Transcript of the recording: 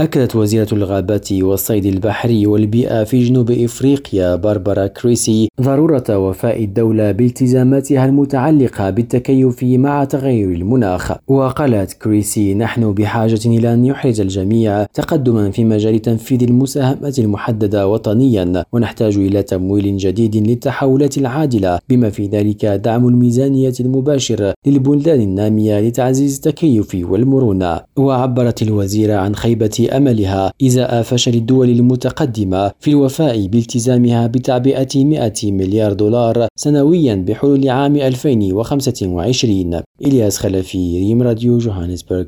أكدت وزيرة الغابات والصيد البحري والبيئة في جنوب إفريقيا باربرا كريسي. ضرورة وفاء الدولة بالتزاماتها المتعلقة بالتكيف مع تغير المناخ. وقالت كريسي نحن بحاجة إلى أن يحرز الجميع تقدما في مجال تنفيذ المساهمات المحددة وطنيا. ونحتاج إلى تمويل جديد للتحولات العادلة. بما في ذلك دعم الميزانية المباشر للبلدان النامية لتعزيز التكيف والمرونة. وعبرت الوزيرة عن خيبة أملها إزاء فشل الدول المتقدمة في الوفاء بالتزامها بتعبئة 100 مليار دولار سنويا بحلول عام 2025 إلياس خلفي ريم راديو جوهانسبرغ.